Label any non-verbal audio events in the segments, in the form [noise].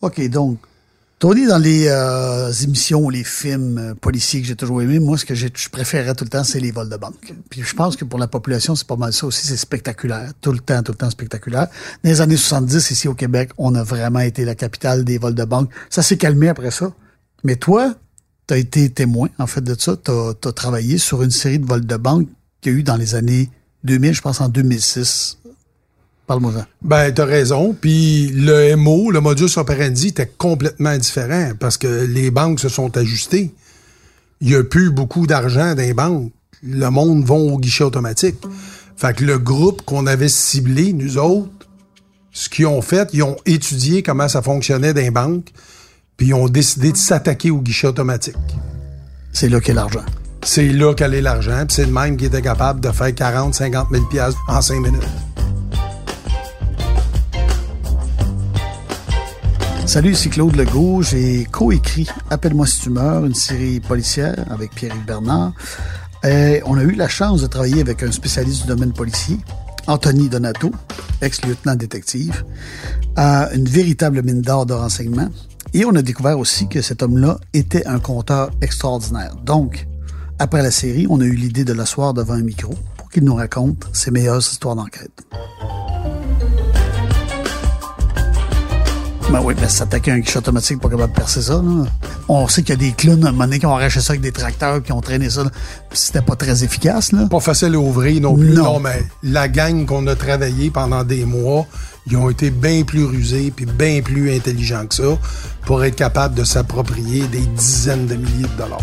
OK, donc, Tony, dans les euh, émissions, les films euh, policiers que j'ai toujours aimé, moi, ce que je préférais tout le temps, c'est les vols de banque. Puis je pense que pour la population, c'est pas mal ça aussi. C'est spectaculaire. Tout le temps, tout le temps spectaculaire. Dans les années 70, ici au Québec, on a vraiment été la capitale des vols de banque. Ça s'est calmé après ça. Mais toi, tu as été témoin, en fait, de ça. Tu as, travaillé sur une série de vols de banque qu'il y a eu dans les années 2000, je pense en 2006. Parle-moi-en. Ben, t'as raison. Puis le MO, le modus operandi, était complètement différent parce que les banques se sont ajustées. Il n'y a plus beaucoup d'argent dans les banques. Le monde va au guichet automatique. Fait que le groupe qu'on avait ciblé, nous autres, ce qu'ils ont fait, ils ont étudié comment ça fonctionnait dans les banques, puis ils ont décidé de s'attaquer au guichet automatique. C'est là qu'est l'argent. C'est là qu'allait l'argent, puis c'est le même qui était capable de faire 40, 50 000 piastres en 5 minutes. Salut, ici Claude Legault. J'ai coécrit Appelle-moi si tu meurs, une série policière avec Pierre-Yves Bernard. Et on a eu la chance de travailler avec un spécialiste du domaine policier, Anthony Donato, ex-lieutenant détective, à une véritable mine d'or de renseignements. Et on a découvert aussi que cet homme-là était un conteur extraordinaire. Donc, après la série, on a eu l'idée de l'asseoir devant un micro pour qu'il nous raconte ses meilleures histoires d'enquête. Ben oui, ben s'attaquer à un guichet automatique, pas capable de percer ça. Là. On sait qu'il y a des clowns à un moment donné qui ont arraché ça avec des tracteurs qui ont traîné ça. C'était pas très efficace. Là. Pas facile à ouvrir non plus. Non. Non, mais la gang qu'on a travaillé pendant des mois, ils ont été bien plus rusés puis bien plus intelligents que ça pour être capables de s'approprier des dizaines de milliers de dollars.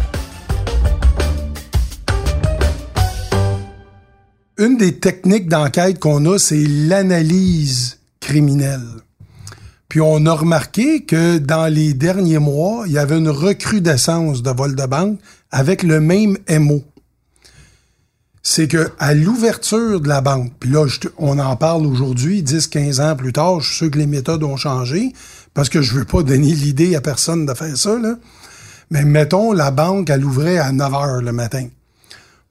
Une des techniques d'enquête qu'on a, c'est l'analyse criminelle. Puis on a remarqué que dans les derniers mois, il y avait une recrudescence de vols de banque avec le même MO c'est que à l'ouverture de la banque, puis là, on en parle aujourd'hui, 10, 15 ans plus tard, je suis sûr que les méthodes ont changé, parce que je veux pas [laughs] donner l'idée à personne de faire ça, là. Mais mettons, la banque, elle ouvrait à 9 heures le matin.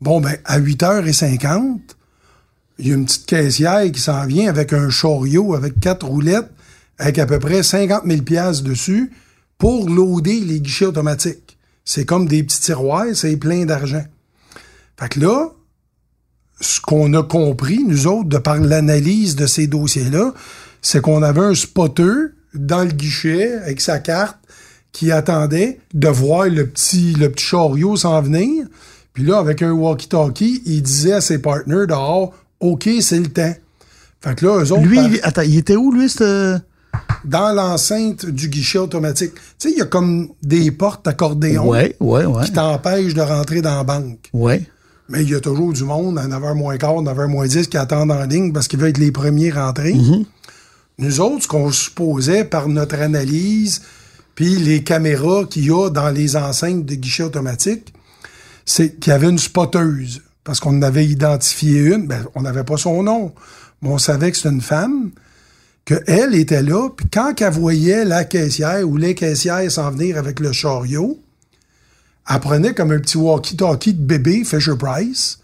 Bon, ben, à 8h50, il y a une petite caissière qui s'en vient avec un chariot avec quatre roulettes, avec à peu près 50 000 piastres dessus, pour loader les guichets automatiques. C'est comme des petits tiroirs, c'est plein d'argent. Fait que là, ce qu'on a compris, nous autres, de par l'analyse de ces dossiers-là, c'est qu'on avait un spotter dans le guichet avec sa carte qui attendait de voir le petit, le petit chariot s'en venir. Puis là, avec un walkie-talkie, il disait à ses partenaires dehors, OK, c'est le temps. Fait que là, eux autres, Lui, par- attends, il était où, lui, ce... dans l'enceinte du guichet automatique, tu sais, il y a comme des portes accordéon Ouais, ouais, ouais. qui t'empêchent de rentrer dans la banque. Ouais. Mais il y a toujours du monde à 9h moins quart, 9h moins 10 qui attendent en ligne parce qu'ils veulent être les premiers rentrés. Nous autres, ce qu'on supposait par notre analyse, puis les caméras qu'il y a dans les enceintes de guichets automatiques, c'est qu'il y avait une spotteuse. Parce qu'on en avait identifié une, ben, on n'avait pas son nom, mais on savait que c'était une femme, qu'elle était là, puis quand elle voyait la caissière ou les caissières s'en venir avec le chariot, elle prenait comme un petit walkie-talkie de bébé Fisher Price,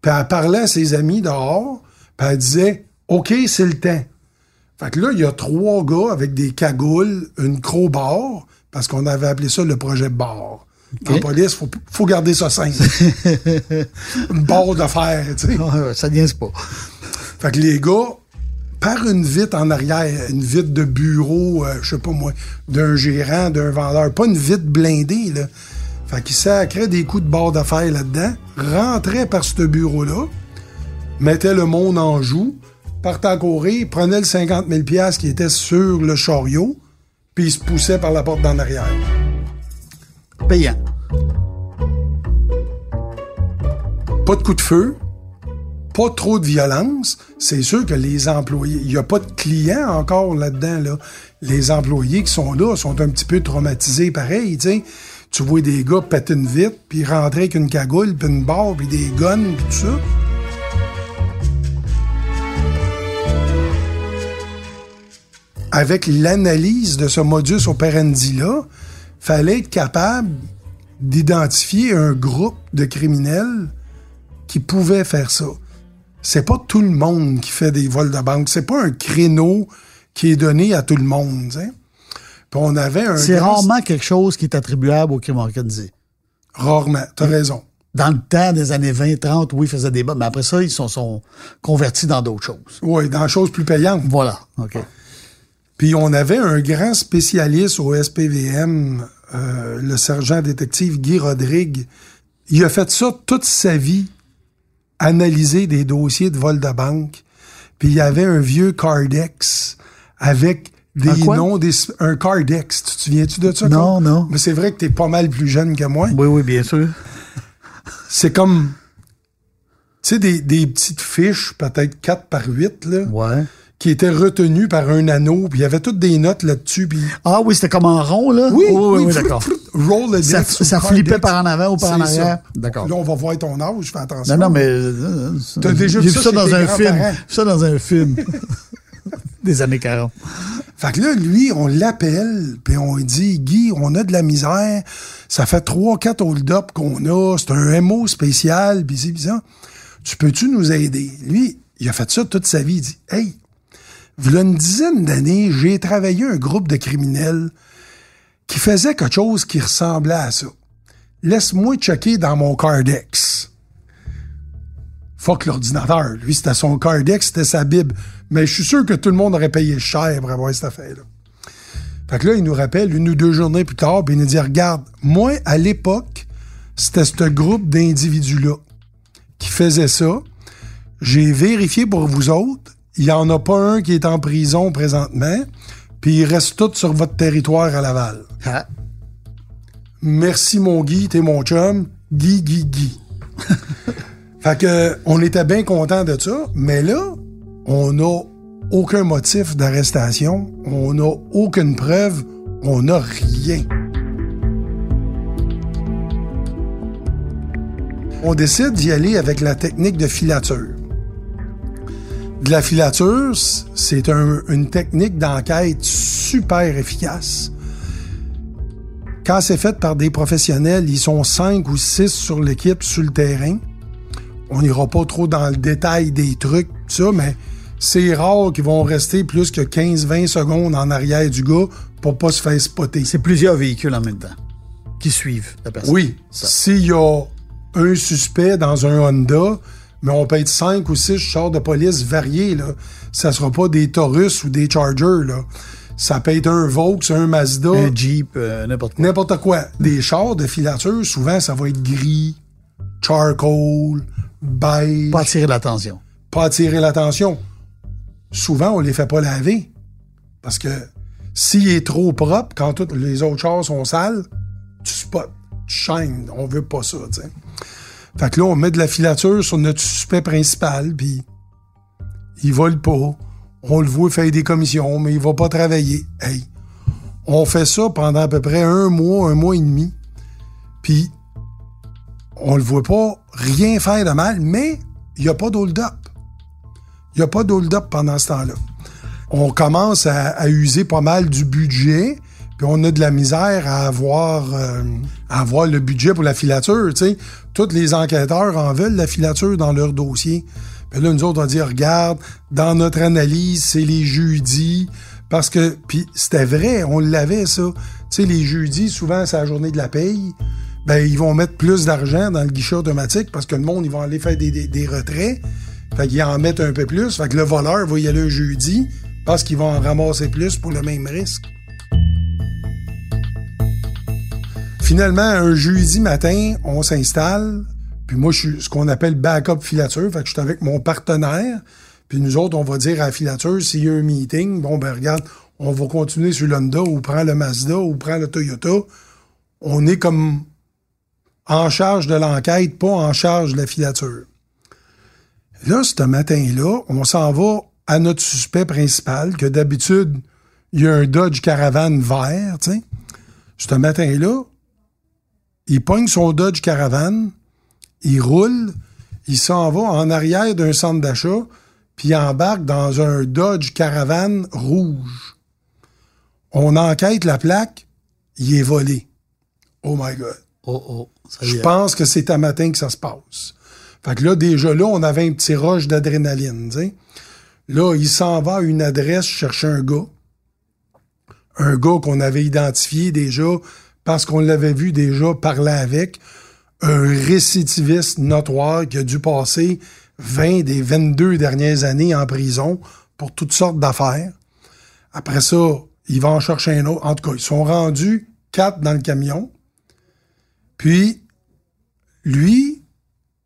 puis elle parlait à ses amis dehors, puis elle disait OK, c'est le temps. Fait que là, il y a trois gars avec des cagoules, une crowbar, parce qu'on avait appelé ça le projet bar. En police, faut, faut garder ça simple. [laughs] une barre de fer, tu sais. Ça niaise pas. Fait que les gars, par une vitre en arrière, une vitre de bureau, euh, je sais pas moi, d'un gérant, d'un vendeur, pas une vitre blindée, là. Fait qu'ils sacraient des coups de de fer là-dedans, rentraient par ce bureau-là, mettaient le monde en joue, partaient à courir, prenaient le 50 000 piastres qui était sur le chariot, puis ils se poussaient par la porte d'en arrière. Payant. pas de coup de feu, pas trop de violence, c'est sûr que les employés, il n'y a pas de clients encore là-dedans. Là. Les employés qui sont là sont un petit peu traumatisés pareil. tu. Tu vois des gars péter une vitre, puis rentrer avec une cagoule, puis une barre, puis des guns, tout ça. Avec l'analyse de ce modus operandi-là, fallait être capable d'identifier un groupe de criminels qui pouvaient faire ça. C'est pas tout le monde qui fait des vols de banque. C'est pas un créneau qui est donné à tout le monde. Puis on avait un. C'est grand- rarement quelque chose qui est attribuable au crime organisé. Rarement, t'as raison. Dans le temps des années 20, 30, oui, ils faisaient des bombes, mais après ça, ils sont, sont convertis dans d'autres choses. Oui, dans choses plus payantes. Voilà. OK. Puis on avait un grand spécialiste au SPVM, euh, le sergent détective Guy Rodrigue. Il a fait ça toute sa vie, analyser des dossiers de vol de banque. Puis il y avait un vieux Cardex avec des Un noms, des, un Cardex. Tu te souviens-tu de ça? Non, non. Mais c'est vrai que t'es pas mal plus jeune que moi. Oui, oui, bien sûr. C'est comme, tu sais, des, des petites fiches, peut-être 4 par 8, là, Ouais. Qui étaient retenues par un anneau. Puis il y avait toutes des notes là-dessus. Puis Ah oui, c'était comme en rond, là? Oui, oui, oui, oui, d'accord. Roll Ça- ça flippait par en avant ou par en arrière? D'accord. Là, on va voir ton âge, fais attention. Non, non, mais. euh, T'as déjà j'ai vu ça dans un film. Ça dans un film. des années 40. Fait que là, lui, on l'appelle, puis on lui dit, Guy, on a de la misère, ça fait trois, quatre hold-up qu'on a, c'est un MO spécial, puis c'est bizarre. Tu peux-tu nous aider? Lui, il a fait ça toute sa vie. Il dit, hey, il une dizaine d'années, j'ai travaillé un groupe de criminels qui faisait quelque chose qui ressemblait à ça. Laisse-moi checker dans mon Cardex. Fuck l'ordinateur. Lui, c'était son Cardex, c'était sa Bible. Mais je suis sûr que tout le monde aurait payé cher pour avoir cette affaire-là. Fait que là, il nous rappelle une ou deux journées plus tard, puis il nous dit Regarde, moi, à l'époque, c'était ce groupe d'individus-là qui faisait ça. J'ai vérifié pour vous autres. Il n'y en a pas un qui est en prison présentement, puis ils restent tous sur votre territoire à Laval. Ah. Merci mon Guy, t'es mon chum. Guy, Guy, Guy. [laughs] fait que on était bien content de ça, mais là, on n'a aucun motif d'arrestation, on n'a aucune preuve, on n'a rien. On décide d'y aller avec la technique de filature. De la filature, c'est un- une technique d'enquête super efficace. Quand c'est fait par des professionnels, ils sont cinq ou six sur l'équipe sur le terrain. On n'ira pas trop dans le détail des trucs, tout ça, mais c'est rare qu'ils vont rester plus que 15-20 secondes en arrière du gars pour pas se faire spotter. C'est plusieurs véhicules en même temps qui suivent la personne. Oui, s'il y a un suspect dans un Honda, mais on peut être cinq ou six chars de police variés, là. Ça sera pas des Taurus ou des Chargers, là. Ça peut être un Vaux, un Mazda. Un Jeep, euh, n'importe quoi. N'importe quoi. Des chars de filature, souvent, ça va être gris, charcoal, beige, Pas pas, attirer l'attention. attirer l'attention. Souvent, on les fait pas laver. Parce que s'il est trop propre, quand tous les autres chars sont sales, tu spots, tu shines. On veut pas ça, tu sais. Fait que là, on met de la filature sur notre suspect principal, puis il vole pas. On le voit faire des commissions, mais il va pas travailler. Hey, on fait ça pendant à peu près un mois, un mois et demi. Puis, on le voit pas rien faire de mal, mais il n'y a pas d'hold-up. Il n'y a pas d'hold-up pendant ce temps-là. On commence à, user pas mal du budget, puis on a de la misère à avoir, euh, à avoir le budget pour la filature. tu sais. Tous les enquêteurs en veulent la filature dans leur dossier. Puis là, nous autres, on dit, regarde, dans notre analyse, c'est les jeudis. Parce que, puis c'était vrai, on l'avait, ça. Tu sais, les jeudis, souvent, c'est la journée de la paye. Ben, ils vont mettre plus d'argent dans le guichet automatique parce que le monde, ils vont aller faire des, des, des retraits. Fait qu'ils en mettent un peu plus. Fait que le voleur va y aller un jeudi parce qu'ils vont en ramasser plus pour le même risque. Finalement, un jeudi matin, on s'installe. Puis moi, je suis ce qu'on appelle backup filature. Fait que je suis avec mon partenaire. Puis nous autres, on va dire à la filature, s'il y a un meeting, bon, ben regarde, on va continuer sur l'Honda ou prend le Mazda ou prend le Toyota. On est comme en charge de l'enquête, pas en charge de la filature. Là, ce matin-là, on s'en va à notre suspect principal, que d'habitude, il y a un Dodge Caravan vert, tu sais. Ce matin-là, il pogne son Dodge Caravan, il roule, il s'en va en arrière d'un centre d'achat, puis il embarque dans un Dodge Caravan rouge. On enquête la plaque, il est volé. Oh my God. Oh, oh. Ça Je pense que c'est à matin que ça se passe. Fait que là, déjà là, on avait un petit rush d'adrénaline. Là, il s'en va à une adresse chercher un gars. un gars qu'on avait identifié déjà parce qu'on l'avait vu déjà parler avec, un récidiviste notoire qui a dû passer 20 des 22 dernières années en prison pour toutes sortes d'affaires. Après ça, il va en chercher un autre. En tout cas, ils sont rendus quatre dans le camion. Puis, lui,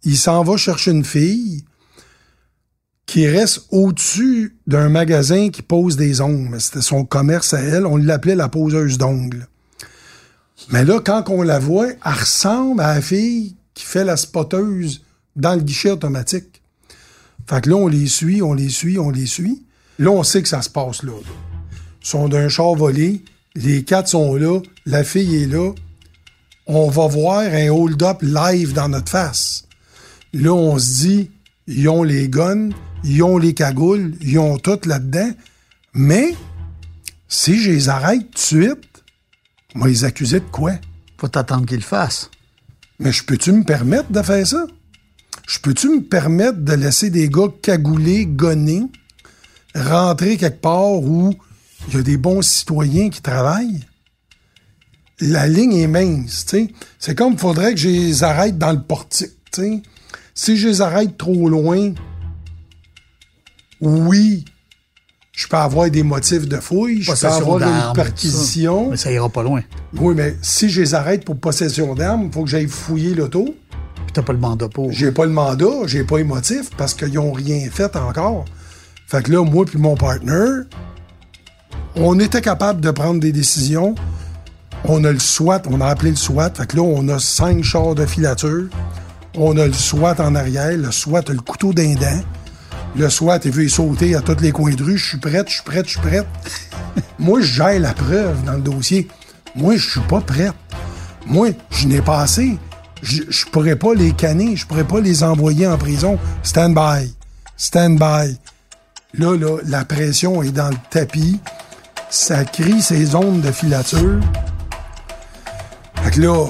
il s'en va chercher une fille qui reste au-dessus d'un magasin qui pose des ongles. C'était son commerce à elle. On l'appelait la poseuse d'ongles. Mais là, quand on la voit, elle ressemble à la fille qui fait la spoteuse dans le guichet automatique. Fait que là, on les suit, on les suit, on les suit. Là, on sait que ça se passe là. Ils sont d'un char volé. Les quatre sont là. La fille est là. On va voir un hold-up live dans notre face. Là, on se dit, ils ont les guns, ils ont les cagoules, ils ont tout là-dedans. Mais, si je les arrête tout de va les accuser de quoi? Faut t'attendre qu'ils le fassent. Mais je peux-tu me permettre de faire ça? Je peux-tu me permettre de laisser des gars cagoulés, gonnés, rentrer quelque part où il y a des bons citoyens qui travaillent? La ligne est mince, tu sais. C'est comme il faudrait que je les arrête dans le portique, tu sais. Si je les arrête trop loin, oui, je peux avoir des motifs de fouille, je peux avoir une perquisition. Mais ça ira pas loin. Oui, mais si je les arrête pour possession d'armes, il faut que j'aille fouiller l'auto. Puis t'as pas le mandat pour. J'ai pas le mandat, j'ai pas les motifs parce qu'ils ont rien fait encore. Fait que là, moi puis mon partner, on était capable de prendre des décisions. On a le SWAT, on a appelé le SWAT. Fait que là, on a cinq chars de filature. On a le SWAT en arrière. Le SWAT a le couteau d'un dent. Le il veut y sauter à tous les coins de rue. Je suis prête, je suis prête, je suis prête. [laughs] Moi, j'ai la preuve dans le dossier. Moi, je suis pas prête. Moi, je n'ai pas assez. Je, pourrais pas les canner. Je pourrais pas les envoyer en prison. Stand by. Stand by. Là, la pression est dans le tapis. Ça crie ses ondes de filature. Fait là,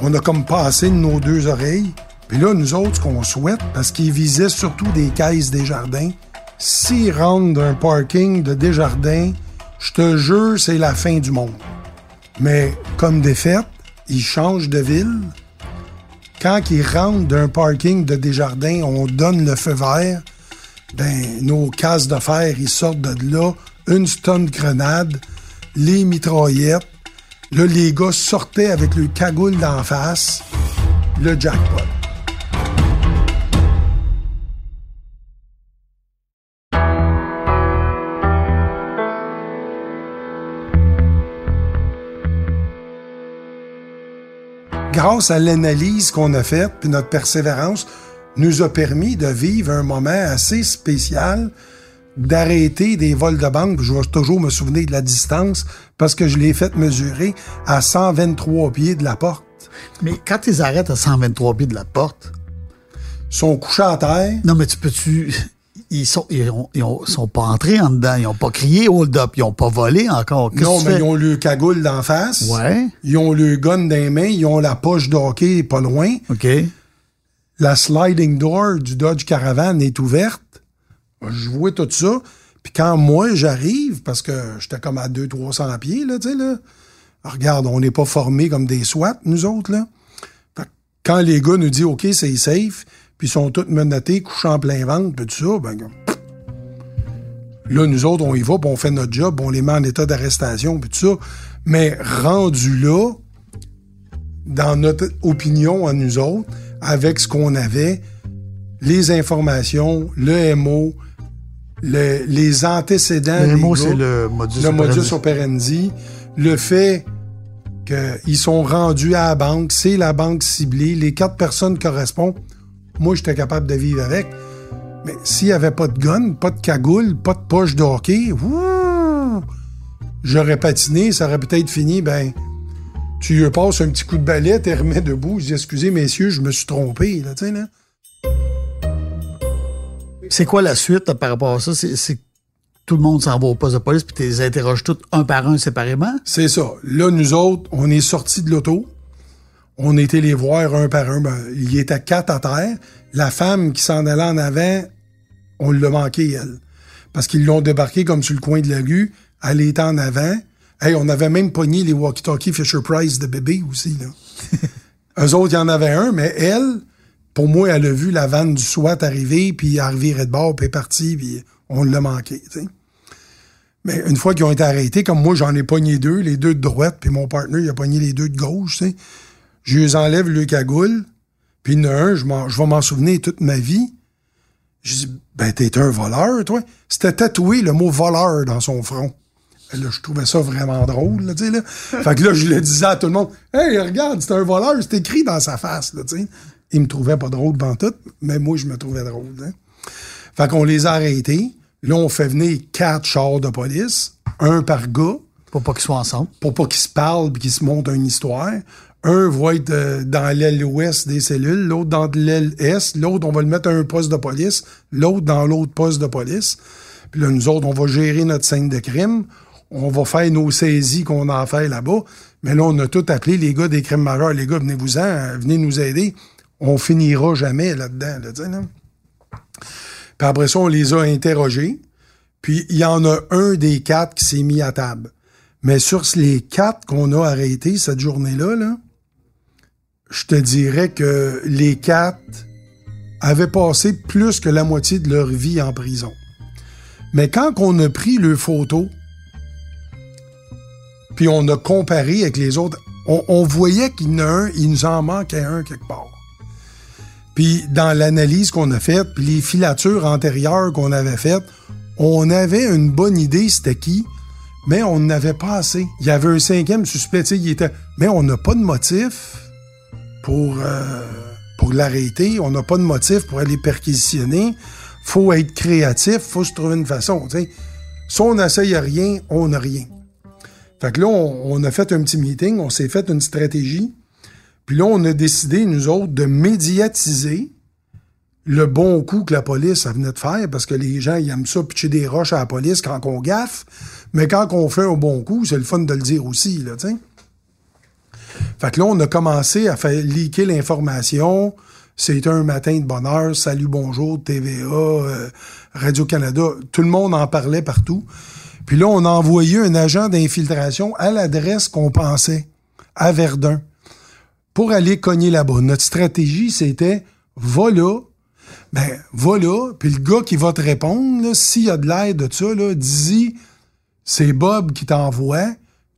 on, a comme passé nos deux oreilles. Puis là, nous autres, ce qu'on souhaite, parce qu'ils visaient surtout des caisses des jardins, s'ils rentrent d'un parking de Desjardins, je te jure, c'est la fin du monde. Mais comme des faits, ils changent de ville. Quand ils rentrent d'un parking de Desjardins, on donne le feu vert. Ben, nos cases de fer, ils sortent de là, une stun grenade, les mitraillettes. Là, les gars sortaient avec le cagoule d'en face. Le jackpot. Grâce à l'analyse qu'on a faite, puis notre persévérance, nous a permis de vivre un moment assez spécial, d'arrêter des vols de banque. Je vais toujours me souvenir de la distance parce que je l'ai fait mesurer à 123 pieds de la porte. Mais quand ils arrêtent à 123 pieds de la porte, Ils sont couchés à terre. non, mais tu peux-tu. Ils sont, ils, ont- ils ont- sont pas entrés en dedans. Ils ont pas crié hold up. Ils ont pas volé encore. Non, mais ils ont le cagoule d'en face. Ouais. Ils ont le gun dans les mains. Ils ont la poche d'hockey pas loin. OK. la sliding door du Dodge Caravan est ouverte. Je vois tout ça. Puis quand moi, j'arrive, parce que j'étais comme à 200-300 pieds, là, tu sais, là. Regarde, on n'est pas formés comme des SWAT, nous autres, là. Fait que quand les gars nous disent, OK, c'est safe, puis ils sont tous menottés, couchés en plein ventre, puis tout ça, ben, là, nous autres, on y va, puis on fait notre job, on les met en état d'arrestation, puis tout ça. Mais rendu là, dans notre opinion à nous autres, avec ce qu'on avait, les informations, le MO, le- les antécédents. Le gars, c'est le modus le operandi. modus operandi, le fait qu'ils sont rendus à la banque, c'est la banque ciblée, les quatre personnes correspondent. Moi, j'étais capable de vivre avec. Mais s'il n'y avait pas de gun, pas de cagoule, pas de poche de hockey, ouh, j'aurais patiné, ça aurait peut-être fini, ben, tu lui passes un petit coup de balai, tu remets debout, je dis, excusez, messieurs, je me suis trompé, là, tu sais, là. C'est quoi la suite là, par rapport à ça? C'est, tout le monde s'en va au poste de police puis tu les interroges tous un par un séparément? C'est ça. Là, nous autres, on est sortis de l'auto. On était les voir un par un. Ben, il était quatre à terre. La femme qui s'en allait en avant, on l'a manqué, elle. Parce qu'ils l'ont débarqué comme sur le coin de la rue. Elle était en avant. Hey, on avait même pogné les walkie-talkie Fisher-Price de bébé aussi, là. [laughs] Eux autres, il y en avait un, mais elle, pour moi, elle a vu la vanne du SWAT arriver, puis elle revirait de bord, puis est partie, puis on l'a manqué. Mais une fois qu'ils ont été arrêtés, comme moi, j'en ai pogné deux, les deux de droite, puis mon partner, il a pogné les deux de gauche, tu sais. Je les enlève le cagoule, puis il y en a un, je, je vais m'en souvenir toute ma vie. Je dis, ben, t'es un voleur, toi. C'était tatoué le mot voleur dans son front. Et là, je trouvais ça vraiment drôle, là, tu sais, là. [laughs] Fait que là, je le disais à tout le monde, hey, regarde, c'est un voleur, c'est écrit dans sa face, là, tu sais. Il me trouvait pas drôle devant tout, mais moi, je me trouvais drôle, hein. Fait qu'on les a arrêtés. Là, on fait venir quatre chars de police, un par gars. Pour pas qu'ils soient ensemble. Pour pas qu'ils se parlent et qu'ils se montent une histoire. Un va être euh, dans l'aile ouest des cellules, l'autre dans l'aile est, l'autre, on va le mettre à un poste de police, l'autre dans l'autre poste de police. Puis là, nous autres, on va gérer notre scène de crime. On va faire nos saisies qu'on a fait là-bas. Mais là, on a tout appelé les gars des crimes majeurs. Les gars, venez-vous-en, venez nous aider. On finira jamais là-dedans, là, là. Puis après ça, on les a interrogés. Puis il y en a un des quatre qui s'est mis à table. Mais sur les quatre qu'on a arrêtés cette journée-là, là, je te dirais que les quatre avaient passé plus que la moitié de leur vie en prison. Mais quand on a pris le photo, puis on a comparé avec les autres, on, on voyait qu'il y en a un, il nous en manquait un quelque part. Puis dans l'analyse qu'on a faite, puis les filatures antérieures qu'on avait faites, on avait une bonne idée c'était qui, mais on n'avait pas assez. Il y avait un cinquième suspect, il était, mais on n'a pas de motif pour euh, pour l'arrêter, on n'a pas de motif pour aller perquisitionner. Faut être créatif, faut se trouver une façon. sais. Si on n'essaye rien, on n'a rien. Fait que là, on, a fait un petit meeting, on s'est fait une stratégie. Puis là, on a décidé, nous autres, de médiatiser le bon coup que la police venait de faire, parce que les gens, ils aiment ça, pitcher des roches à la police quand on gaffe. Mais quand on fait un bon coup, c'est le fun de le dire aussi, là. Fait que là, on a commencé à faire leaker l'information. C'était un matin de bonne heure. Salut, bonjour, TVA, euh, Radio-Canada. Tout le monde en parlait partout. Puis là, on a envoyé un agent d'infiltration à l'adresse qu'on pensait, à Verdun pour aller cogner là-bas. Notre stratégie, c'était va là, ben, va là, puis le gars qui va te répondre, s'il y a de l'aide de ça, là, dis c'est Bob qui t'envoie,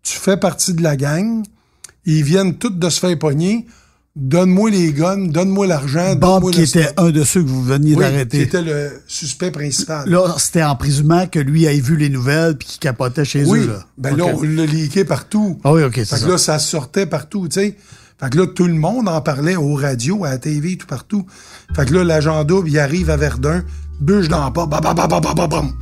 tu fais partie de la gang, ils viennent tous de se faire pogner, donne-moi les guns, donne-moi l'argent. Bob donne qui était un de ceux que vous veniez oui, d'arrêter. qui était le suspect principal. Là, c'était en présumant que lui ait vu les nouvelles puis qu'il capotait chez oui, eux. Là. ben là, on l'a leaké partout. Ah oui, OK, c'est Fait que ça. là, ça sortait partout, tu sais. Fait que là, tout le monde en parlait aux radios, à la TV, tout partout. Fait que là, l'agent double, il arrive à Verdun, bûche dans le pas, bam, bam, bam, bam, bam, bam.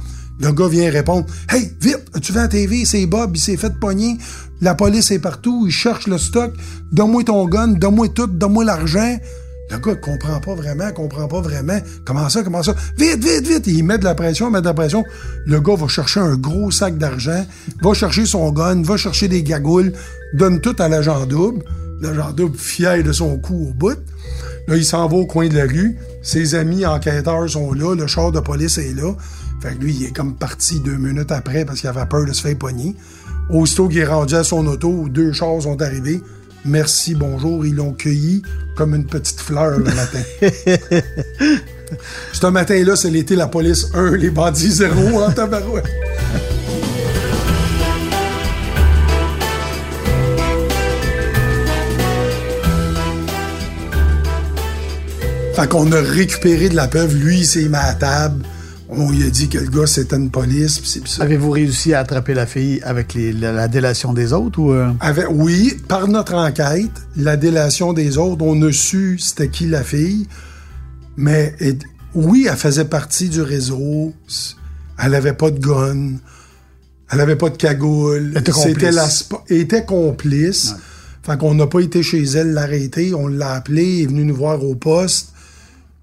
Le gars vient répondre, Hey, vite, tu vas à la TV, c'est Bob, il s'est fait pogner, la police est partout, il cherche le stock, donne-moi ton gun, donne-moi tout, donne-moi l'argent. Le gars comprend pas vraiment, comprend pas vraiment. Comment ça, comment ça? Vite, vite, vite! Il met de la pression, il met de la pression. Le gars va chercher un gros sac d'argent, va chercher son gun, va chercher des gagoules, donne tout à l'agent double. L'agent double fier de son coup au bout. Là, il s'en va au coin de la rue. Ses amis enquêteurs sont là. Le char de police est là. Fait que lui, il est comme parti deux minutes après parce qu'il avait peur de se faire pogner. Aussitôt qu'il est rendu à son auto, deux chars sont arrivés. Merci, bonjour. Ils l'ont cueilli comme une petite fleur le matin. [laughs] Ce matin-là, c'est l'été la police 1, les bandits 0 en tabarouette. Fait qu'on a récupéré de la preuve. Lui, il s'est mis à table. On lui a dit que le gars, c'était une police. Pis c'est pis ça. Avez-vous réussi à attraper la fille avec les- la, la délation des autres ou euh? Avec- oui, par notre enquête, la délation des autres, on a su c'était qui la fille. Mais et- oui, elle faisait partie du réseau. Elle avait pas de gun. Elle avait pas de cagoule. Elle était C'était complice. la sp- elle était complice. Fait qu'on n'a pas été chez elle l'arrêter. On l'a appelée, elle est venue nous voir au poste.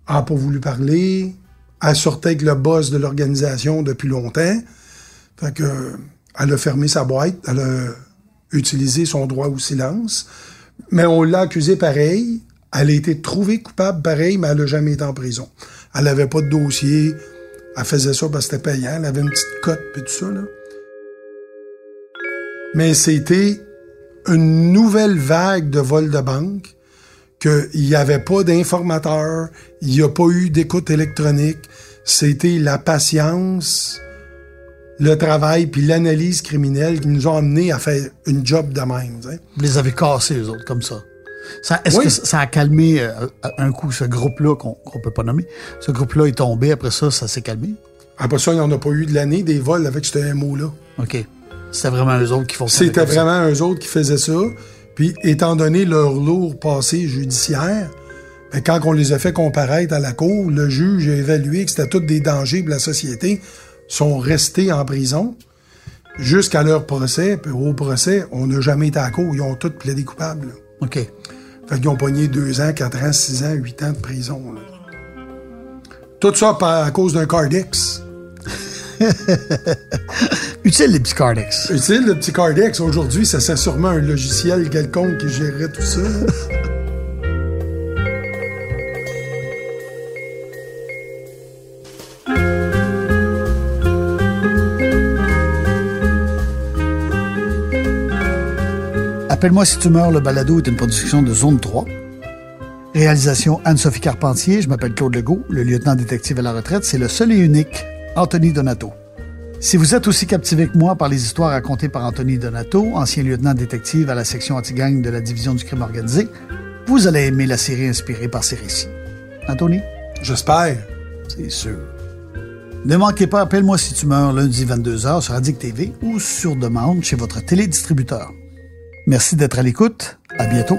Elle n'a pas voulu parler. Elle sortait avec le boss de l'organisation depuis longtemps. Fait que, elle a fermé sa boîte. Elle a utilisé son droit au silence. Mais on l'a accusée pareil. Elle a été trouvée coupable pareil, mais elle n'a jamais été en prison. Elle n'avait pas de dossier. Elle faisait ça parce que c'était payant. Elle avait une petite cote puis tout ça, là. mais c'était une nouvelle vague de vol de banque, qu'il n'y avait pas d'informateurs, il n'y a pas eu d'écoute électronique. C'était la patience, le travail puis l'analyse criminelle qui nous ont amenés à faire une job de même. Vous les avez cassés, eux autres, comme ça. Est-ce que ça a calmé euh, un coup ce groupe-là qu'on ne peut pas nommer? Ce groupe-là est tombé, après ça, ça s'est calmé? Après ça, il n'y en a pas eu de l'année des vols avec ce mot-là. OK. C'était vraiment eux autres qui font ça. C'était vraiment eux autres qui faisaient ça. Puis, étant donné leur lourd passé judiciaire, ben, quand on les a fait comparaître à la cour, le juge a évalué que c'était tous des dangers pour la société, sont restés en prison jusqu'à leur procès. Puis au procès, on n'a jamais été à la cour. Ils ont tous plaidé coupables. OK. Fait qu'ils ont pogné deux ans, quatre ans, six ans, huit ans de prison. Tout ça à cause d'un Cardex. [laughs] Utile les petits Cardex. Utile le petit Cardex. Aujourd'hui, ça serait sûrement un logiciel quelconque qui gérerait tout ça. Appelle-moi si tu meurs, le balado est une production de Zone 3. Réalisation Anne-Sophie Carpentier, je m'appelle Claude Legault, le lieutenant détective à la retraite, c'est le seul et unique Anthony Donato. Si vous êtes aussi captivé que moi par les histoires racontées par Anthony Donato, ancien lieutenant détective à la section anti-gang de la division du crime organisé, vous allez aimer la série inspirée par ces récits. Anthony? J'espère. C'est sûr. Ne manquez pas Appelle-moi si tu meurs lundi 22h sur Addict TV ou sur demande chez votre télédistributeur. Merci d'être à l'écoute. À bientôt.